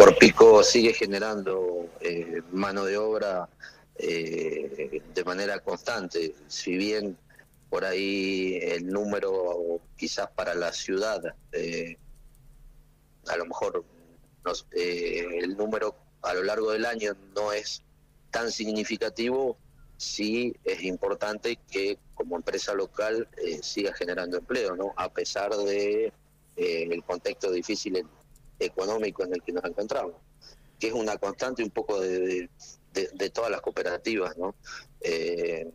Corpico sigue generando eh, mano de obra eh, de manera constante, si bien por ahí el número quizás para la ciudad, eh, a lo mejor el número a lo largo del año no es tan significativo, sí es importante que como empresa local siga generando empleo, ¿no? A pesar de el contexto difícil económico en el que nos encontramos, que es una constante un poco de, de, todas las cooperativas, ¿no? Eh,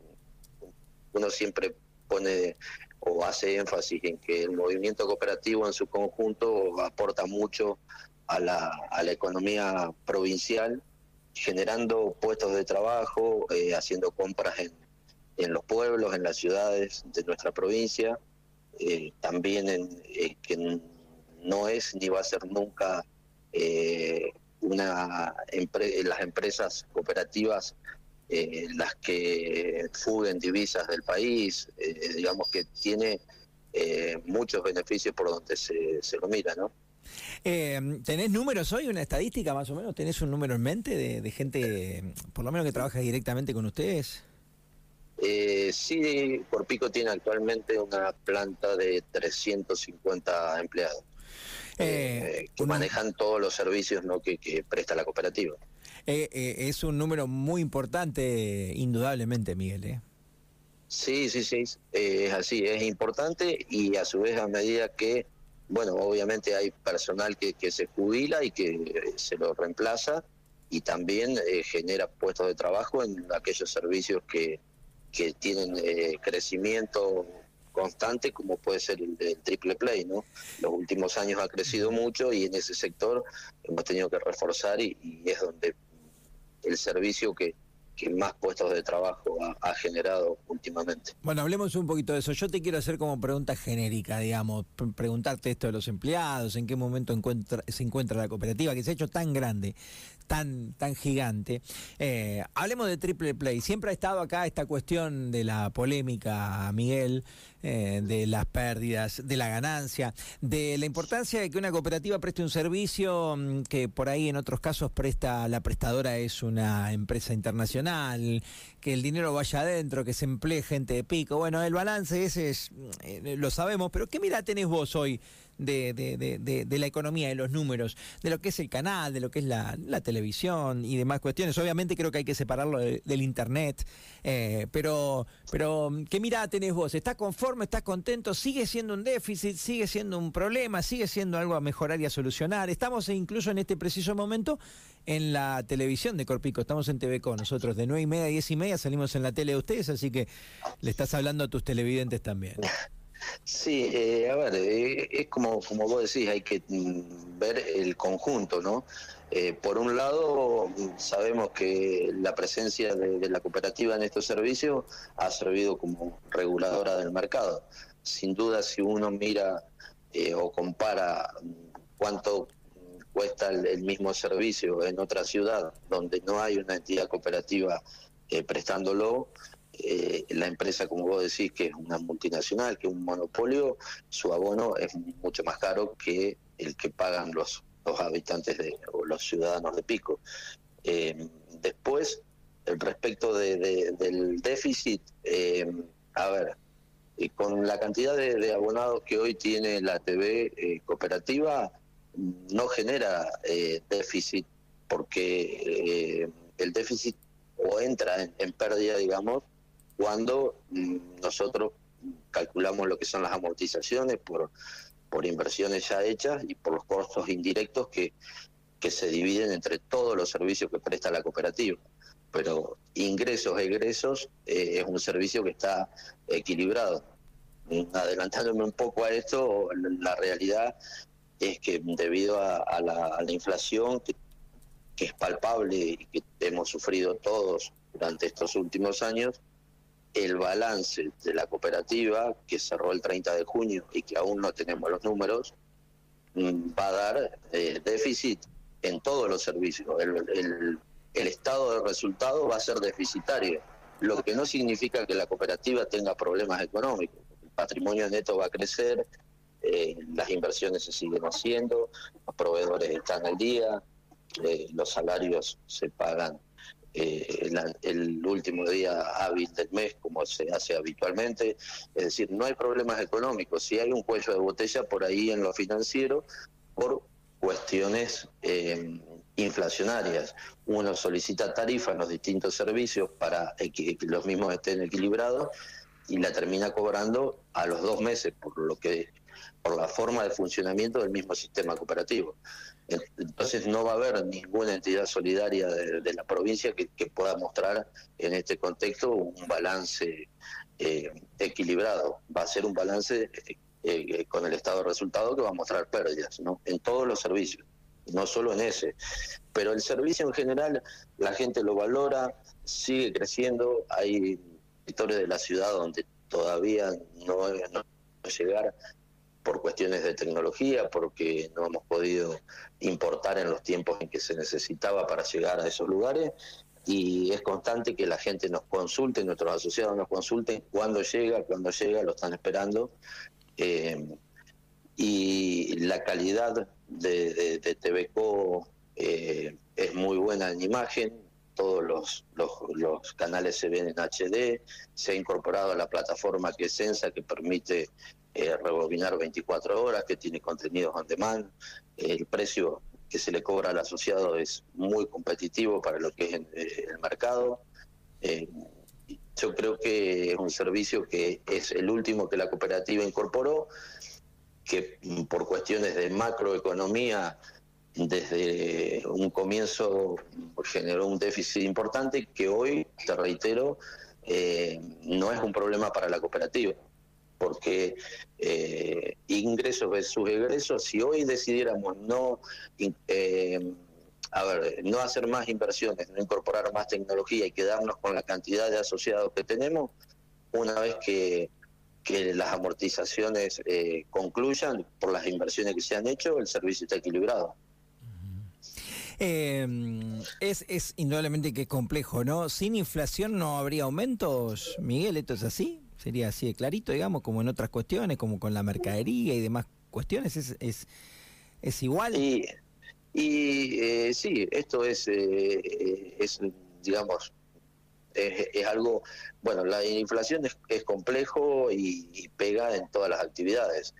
uno siempre pone o hace énfasis en que el movimiento cooperativo en su conjunto aporta mucho a la, a la economía provincial, generando puestos de trabajo, eh, haciendo compras en, en los pueblos, en las ciudades de nuestra provincia, eh, también en, no es ni va a ser nunca eh, una las empresas cooperativas eh, las que fuguen divisas del país, eh, digamos que tiene muchos beneficios por donde se, se lo mira, ¿no? ¿Tenés números hoy, una estadística más o menos? ¿Tenés un número en mente de, de gente, por lo menos que trabaja directamente con ustedes? Eh, sí, Pico tiene actualmente una planta de 350 empleados. Eh, eh, que manejan todos los servicios ¿no? que, presta la cooperativa. Eh, es un número muy importante, indudablemente, Miguel. Sí, sí, sí, es así, es importante y a su vez a medida que, bueno, obviamente hay personal que, que se jubila y que se lo reemplaza y también genera puestos de trabajo en aquellos servicios que, que tienen crecimiento constante como puede ser el, triple play, ¿no? Los últimos años ha crecido mucho y en ese sector hemos tenido que reforzar y, es donde el servicio que, que más puestos de trabajo ha, generado últimamente. Bueno, hablemos un poquito de eso. Yo te quiero hacer como pregunta genérica, digamos, preguntarte esto de los empleados, en qué momento encuentra, se encuentra la cooperativa, que se ha hecho tan grande tan, tan gigante. Eh, hablemos de Triple Play. Siempre ha estado acá esta cuestión de la polémica, Miguel, eh, de las pérdidas, de la ganancia, de la importancia de que una cooperativa preste un servicio mm, que por ahí en otros casos presta, la prestadora es una empresa internacional, que el dinero vaya adentro, que se emplee gente de pico. Bueno, el balance ese es, eh, lo sabemos, pero ¿qué mira tenés vos hoy? De, de, de, la economía, de los números, de lo que es el canal, de lo que es la, televisión y demás cuestiones. Obviamente creo que hay que separarlo del Internet, eh, pero, pero ¿qué mirada tenés vos? ¿Estás conforme? ¿Estás contento? ¿Sigue siendo un déficit? ¿Sigue siendo un problema? ¿Sigue siendo algo a mejorar y a solucionar? Estamos incluso en este preciso momento en la televisión de Corpico. Estamos en TV con nosotros de nueve y media a diez y media. Salimos en la tele de ustedes, así que le estás hablando a tus televidentes también. Sí, eh, a ver, eh, es como, como vos decís, hay que mm, ver el conjunto, ¿no? Eh, por un lado, sabemos que la presencia de, la cooperativa en estos servicios ha servido como reguladora del mercado. Sin duda, si uno mira o compara cuánto cuesta el, mismo servicio en otra ciudad donde no hay una entidad cooperativa prestándolo, eh, la empresa, como vos decís, que es una multinacional, que es un monopolio, su abono es mucho más caro que el que pagan los, los habitantes de, o los ciudadanos de Pico. Eh, después, respecto del déficit, eh, a ver, con la cantidad de, abonados que hoy tiene la TV cooperativa, no genera déficit porque el déficit o entra en pérdida, digamos, cuando mm, nosotros calculamos lo que son las amortizaciones por, por inversiones ya hechas y por los costos indirectos que, que se dividen entre todos los servicios que presta la cooperativa. Pero ingresos, egresos, eh, es un servicio que está equilibrado. Adelantándome un poco a esto, la realidad es que debido a, la, inflación que, que es palpable y que hemos sufrido todos durante estos últimos años, el balance de la cooperativa, que cerró el 30 de junio y que aún no tenemos los números, mm, va a dar eh, déficit en todos los servicios. El, estado de resultado va a ser deficitario, lo que no significa que la cooperativa tenga problemas económicos. El patrimonio neto va a crecer, eh, las inversiones se siguen haciendo, los proveedores están al día, eh, los salarios se pagan eh, el, último día hábil del mes, como se hace habitualmente. Es decir, no hay problemas económicos. Si hay un cuello de botella por ahí en lo financiero, por cuestiones eh, inflacionarias. Uno solicita tarifas en los distintos servicios para que los mismos estén equilibrados y la termina cobrando a los dos meses, por lo que por la forma de funcionamiento del mismo sistema cooperativo. Entonces no va a haber ninguna entidad solidaria de, la provincia que, pueda mostrar en este contexto un balance eh, equilibrado. Va a ser un balance eh, eh, con el estado de resultado que va a mostrar pérdidas ¿no? en todos los servicios, no solo en ese. Pero el servicio en general, la gente lo valora, sigue creciendo, hay sectores de la ciudad donde todavía no, no llegar por cuestiones de tecnología, porque no hemos podido importar en los tiempos en que se necesitaba para llegar a esos lugares. Y es constante que la gente nos consulte, nuestros asociados nos consulten cuándo llega, cuándo llega, lo están esperando. Eh, y la calidad de, de, TVCO eh, es muy buena en imagen, todos los, los, los, canales se ven en HD, se ha incorporado a la plataforma que es Sensa, que permite eh, rebobinar 24 horas, que tiene contenidos on demand. El precio que se le cobra al asociado es muy competitivo para lo que es eh, el mercado. Eh, yo creo que es un servicio que es el último que la cooperativa incorporó, que por cuestiones de macroeconomía desde un comienzo generó un déficit importante que hoy, te reitero, no es un problema para la cooperativa porque eh, ingresos versus egresos, si hoy decidiéramos no, eh, a ver, no hacer más inversiones, no incorporar más tecnología y quedarnos con la cantidad de asociados que tenemos, una vez que, que las amortizaciones eh, concluyan por las inversiones que se han hecho, el servicio está equilibrado. Eh, es, es indudablemente que es complejo, ¿no? Sin inflación no habría aumentos, Miguel, ¿esto es así? Sería así de clarito, digamos, como en otras cuestiones, como con la mercadería y demás cuestiones, es, es, es igual. Y, y eh, sí, esto es, eh, es digamos, es, algo, bueno, la inflación es, es complejo y, pega en todas las actividades.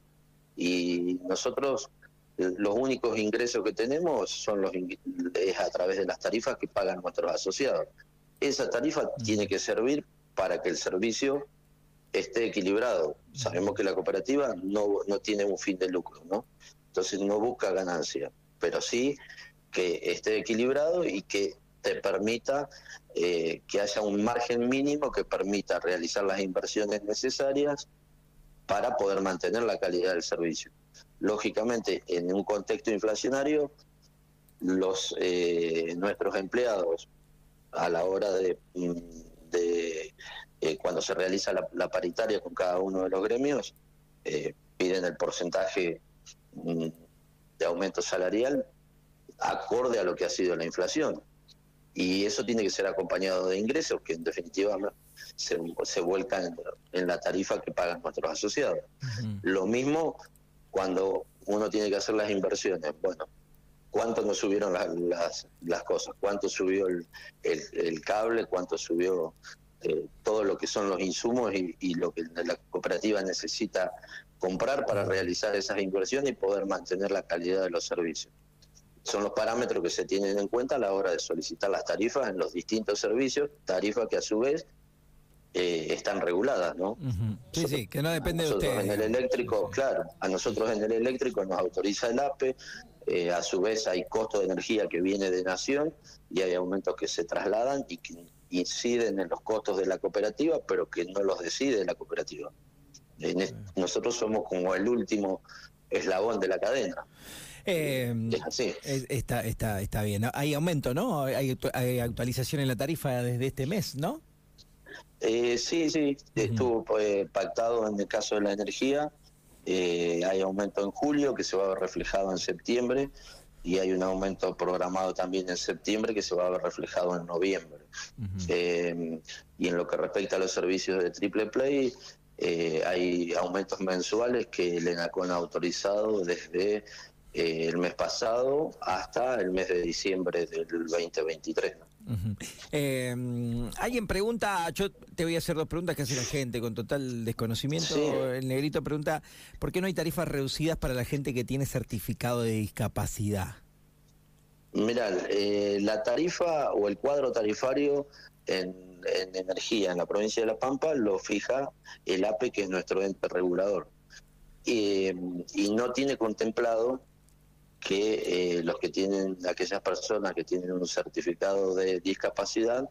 Y nosotros los únicos ingresos que tenemos son los es a través de las tarifas que pagan nuestros asociados. Esa tarifa tiene que servir para que el servicio esté equilibrado. Sabemos que la cooperativa no, no tiene un fin de lucro, ¿no? Entonces no busca ganancia, pero sí que esté equilibrado y que te permita eh, que haya un margen mínimo que permita realizar las inversiones necesarias para poder mantener la calidad del servicio. Lógicamente, en un contexto inflacionario, los eh, nuestros empleados a la hora de, mm, de eh, cuando se realiza la, paritaria con cada uno de los gremios, eh, piden el porcentaje mm, de aumento salarial acorde a lo que ha sido la inflación. Y eso tiene que ser acompañado de ingresos que en definitiva se, se vuelcan en, la tarifa que pagan nuestros asociados. Lo mismo cuando uno tiene que hacer las inversiones. Bueno, ¿cuánto nos subieron las, las, cosas? ¿Cuánto subió el, el, cable? ¿Cuánto subió eh, todo lo que son los insumos y, lo que la cooperativa necesita comprar para realizar esas inversiones y poder mantener la calidad de los servicios. Son los parámetros que se tienen en cuenta a la hora de solicitar las tarifas en los distintos servicios, tarifas que a su vez eh, están reguladas, ¿no? Sí, sí, que no depende de ustedes. En el eléctrico, claro, a nosotros en el eléctrico nos autoriza el APE, eh, a su vez hay costo de energía que viene de Nación y hay aumentos que se trasladan y que inciden en los costos de la cooperativa, pero que no los decide la cooperativa. nosotros somos como el último eslabón de la cadena. Eh, es así. Está, está, está bien. Hay aumento, ¿no? Hay, actualización en la tarifa desde este mes, ¿no? Eh, sí, sí. Estuvo pues, pactado en el caso de la energía. Eh, hay aumento en julio que se va a ver reflejado en septiembre y hay un aumento programado también en septiembre que se va a ver reflejado en noviembre. Eh, y en lo que respecta a los servicios de Triple Play, eh, hay aumentos mensuales que el ENACON ha autorizado desde eh, el mes pasado hasta el mes de diciembre del 2023. Eh, alguien pregunta, yo te voy a hacer dos preguntas que hace la gente con total desconocimiento. El negrito pregunta, ¿por qué no hay tarifas reducidas para la gente que tiene certificado de discapacidad? Mira, eh, la tarifa o el cuadro tarifario en, energía en la provincia de La Pampa lo fija el APE, que es nuestro ente regulador. y no tiene contemplado que eh, los que tienen, aquellas personas que tienen un certificado de discapacidad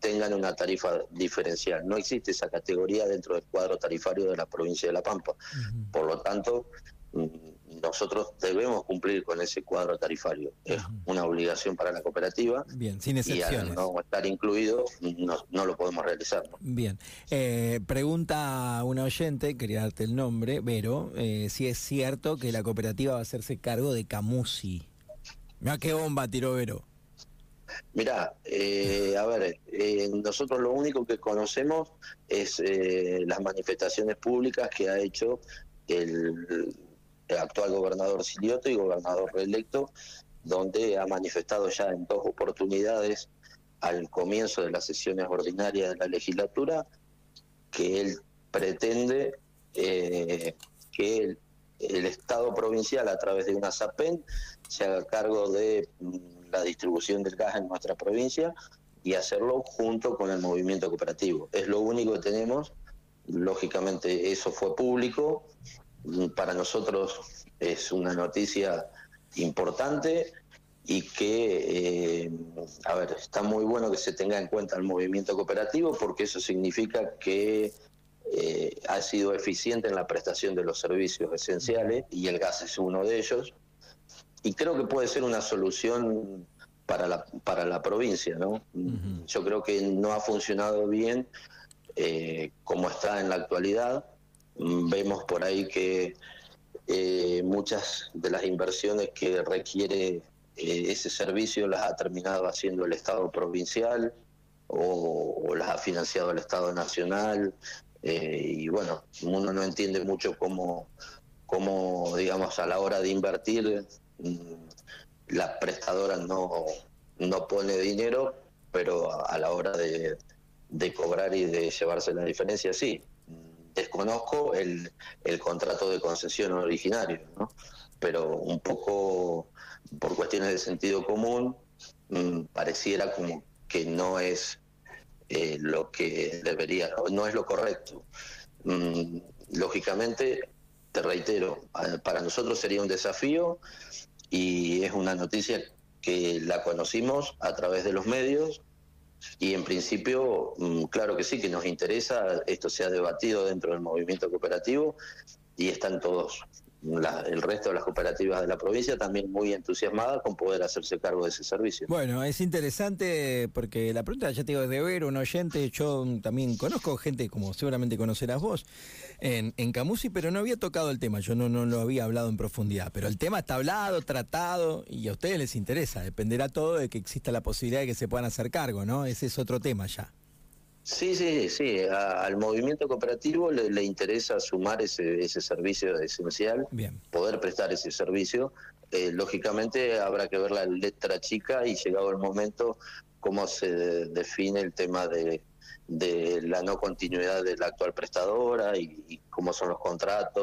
tengan una tarifa diferencial. No existe esa categoría dentro del cuadro tarifario de la provincia de La Pampa. Por lo tanto, mm, nosotros debemos cumplir con ese cuadro tarifario. Es una obligación para la cooperativa. Bien, sin excepciones. Y al no estar incluido, no, lo podemos realizar. Bien. Eh, pregunta una oyente, quería darte el nombre, Vero, eh, si es cierto que la cooperativa va a hacerse cargo de Camusi. Mira qué bomba tiró Vero. Mira, eh, a ver, nosotros lo único que conocemos es las manifestaciones públicas que ha hecho el actual gobernador Silioto y gobernador reelecto, donde ha manifestado ya en dos oportunidades al comienzo de las sesiones ordinarias de la legislatura que él pretende eh, que el, Estado provincial a través de una SAPEN se haga cargo de mm, la distribución del gas en nuestra provincia y hacerlo junto con el movimiento cooperativo. Es lo único que tenemos. Lógicamente eso fue público, para nosotros es una noticia importante y que, eh, a ver, está muy bueno que se tenga en cuenta el movimiento cooperativo porque eso significa que eh, ha sido eficiente en la prestación de los servicios esenciales y el gas es uno de ellos. Y creo que puede ser una solución para la, para la provincia, ¿no? Yo creo que no ha funcionado bien eh, como está en la actualidad vemos por ahí que eh, muchas de las inversiones que requiere eh, ese servicio las ha terminado haciendo el Estado provincial o, las ha financiado el Estado nacional. Eh, y bueno, uno no entiende mucho cómo, cómo, digamos, a la hora de invertir, mm, la prestadora no, no pone dinero, pero a la hora de, de cobrar y de llevarse la diferencia, sí desconozco el, el contrato de concesión originario, ¿no? pero un poco por cuestiones de sentido común mm, pareciera como que no es eh, lo que debería, no es lo correcto. Mm, lógicamente, te reitero, para nosotros sería un desafío y es una noticia que la conocimos a través de los medios, y en principio, mm, claro que sí, que nos interesa, esto se ha debatido dentro del movimiento cooperativo y están todos el resto de las cooperativas de la provincia también muy entusiasmadas con poder hacerse cargo de ese servicio. Bueno, es interesante porque la pregunta, ya te digo, es de ver un oyente, yo también conozco gente, como seguramente conocerás vos, en, en Camusi, pero no había tocado el tema, yo no, no lo había hablado en profundidad, pero el tema está hablado, tratado, y a ustedes les interesa, dependerá todo de que exista la posibilidad de que se puedan hacer cargo, ¿no? Ese es otro tema ya. Sí, sí, sí. al movimiento cooperativo le, interesa sumar ese, ese servicio esencial, poder prestar ese servicio. Eh, lógicamente habrá que ver la letra chica y llegado el momento cómo se define el tema de, de la no continuidad de la actual prestadora y cómo son los contratos